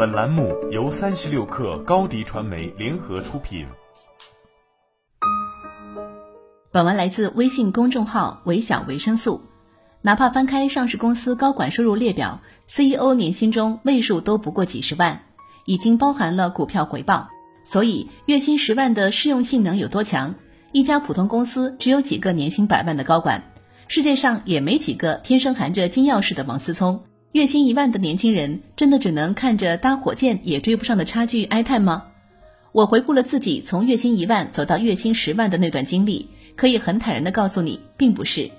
本栏目由三十六氪高低传媒联合出品。本文来自微信公众号“微小维生素”。哪怕翻开上市公司高管收入列表，CEO 年薪中位数都不过几十万，已经包含了股票回报。所以，月薪十万的适用性能有多强？一家普通公司只有几个年薪百万的高管，世界上也没几个天生含着金钥匙的王思聪。月薪一万的年轻人，真的只能看着搭火箭也追不上的差距哀叹吗？我回顾了自己从月薪一万走到月薪十万的那段经历，可以很坦然地告诉你，并不是。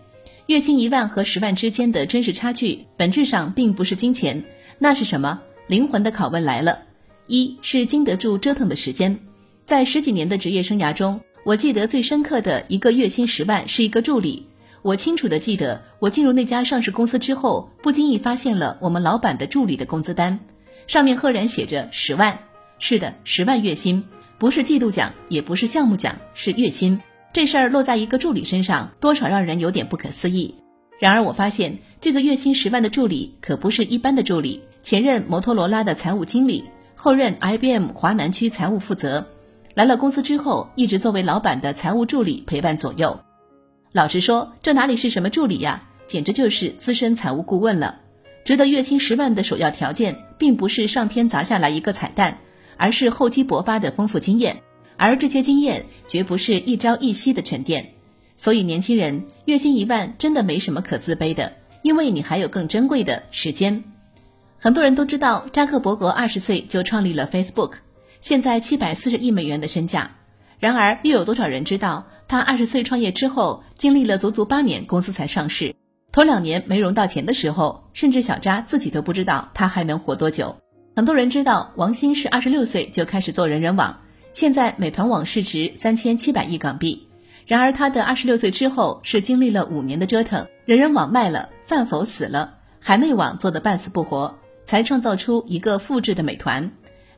月薪一万和十万之间的真实差距，本质上并不是金钱，那是什么？灵魂的拷问来了。一是经得住折腾的时间，在十几年的职业生涯中，我记得最深刻的一个月薪十万是一个助理。我清楚的记得，我进入那家上市公司之后，不经意发现了我们老板的助理的工资单，上面赫然写着十万。是的，十万月薪，不是季度奖，也不是项目奖，是月薪。这事儿落在一个助理身上，多少让人有点不可思议。然而，我发现这个月薪十万的助理可不是一般的助理，前任摩托罗拉的财务经理，后任 IBM 华南区财务负责，来了公司之后，一直作为老板的财务助理陪伴左右。老实说，这哪里是什么助理呀，简直就是资深财务顾问了。值得月薪十万的首要条件，并不是上天砸下来一个彩蛋，而是厚积薄发的丰富经验，而这些经验绝不是一朝一夕的沉淀。所以，年轻人月薪一万真的没什么可自卑的，因为你还有更珍贵的时间。很多人都知道，扎克伯格二十岁就创立了 Facebook，现在七百四十亿美元的身价。然而，又有多少人知道？他二十岁创业之后，经历了足足八年，公司才上市。头两年没融到钱的时候，甚至小扎自己都不知道他还能活多久。很多人知道王兴是二十六岁就开始做人人网，现在美团网市值三千七百亿港币。然而他的二十六岁之后是经历了五年的折腾，人人网卖了，饭否死了，海内网做的半死不活，才创造出一个复制的美团。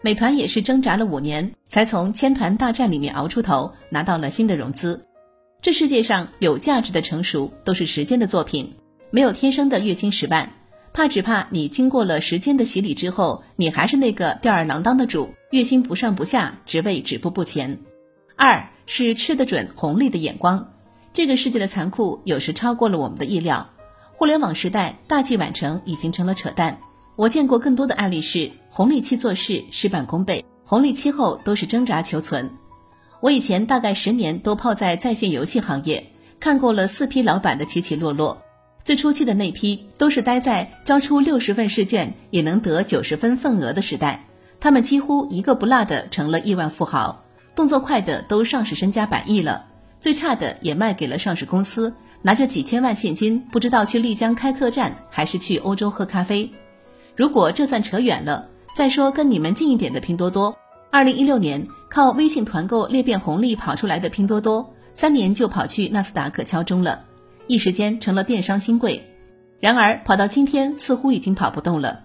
美团也是挣扎了五年，才从千团大战里面熬出头，拿到了新的融资。这世界上有价值的成熟都是时间的作品，没有天生的月薪十万，怕只怕你经过了时间的洗礼之后，你还是那个吊儿郎当的主，月薪不上不下，职位止步不前。二是吃得准红利的眼光，这个世界的残酷有时超过了我们的意料。互联网时代，大器晚成已经成了扯淡。我见过更多的案例是红利期做事事半功倍，红利期后都是挣扎求存。我以前大概十年都泡在在线游戏行业，看过了四批老板的起起落落。最初期的那批都是待在交出六十份试卷也能得九十分份额的时代，他们几乎一个不落的成了亿万富豪。动作快的都上市身家百亿了，最差的也卖给了上市公司，拿着几千万现金，不知道去丽江开客栈还是去欧洲喝咖啡。如果这算扯远了，再说跟你们近一点的拼多多。二零一六年靠微信团购裂变红利跑出来的拼多多，三年就跑去纳斯达克敲钟了，一时间成了电商新贵。然而跑到今天，似乎已经跑不动了。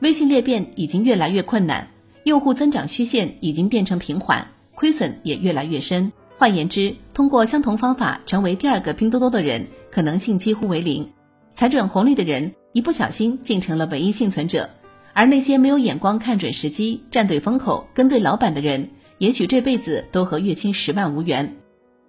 微信裂变已经越来越困难，用户增长曲线已经变成平缓，亏损也越来越深。换言之，通过相同方法成为第二个拼多多的人，可能性几乎为零。踩准红利的人。一不小心竟成了唯一幸存者，而那些没有眼光看准时机、站对风口、跟对老板的人，也许这辈子都和月薪十万无缘。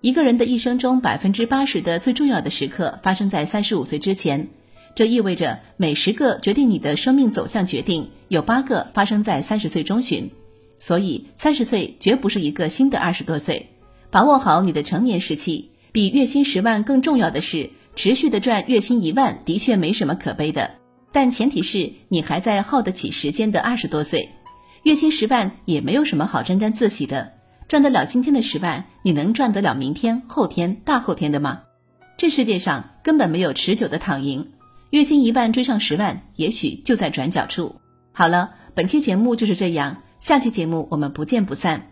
一个人的一生中，百分之八十的最重要的时刻发生在三十五岁之前，这意味着每十个决定你的生命走向决定，有八个发生在三十岁中旬。所以，三十岁绝不是一个新的二十多岁。把握好你的成年时期，比月薪十万更重要的是。持续的赚月薪一万的确没什么可悲的，但前提是你还在耗得起时间的二十多岁。月薪十万也没有什么好沾沾自喜的，赚得了今天的十万，你能赚得了明天、后天、大后天的吗？这世界上根本没有持久的躺赢，月薪一万追上十万，也许就在转角处。好了，本期节目就是这样，下期节目我们不见不散。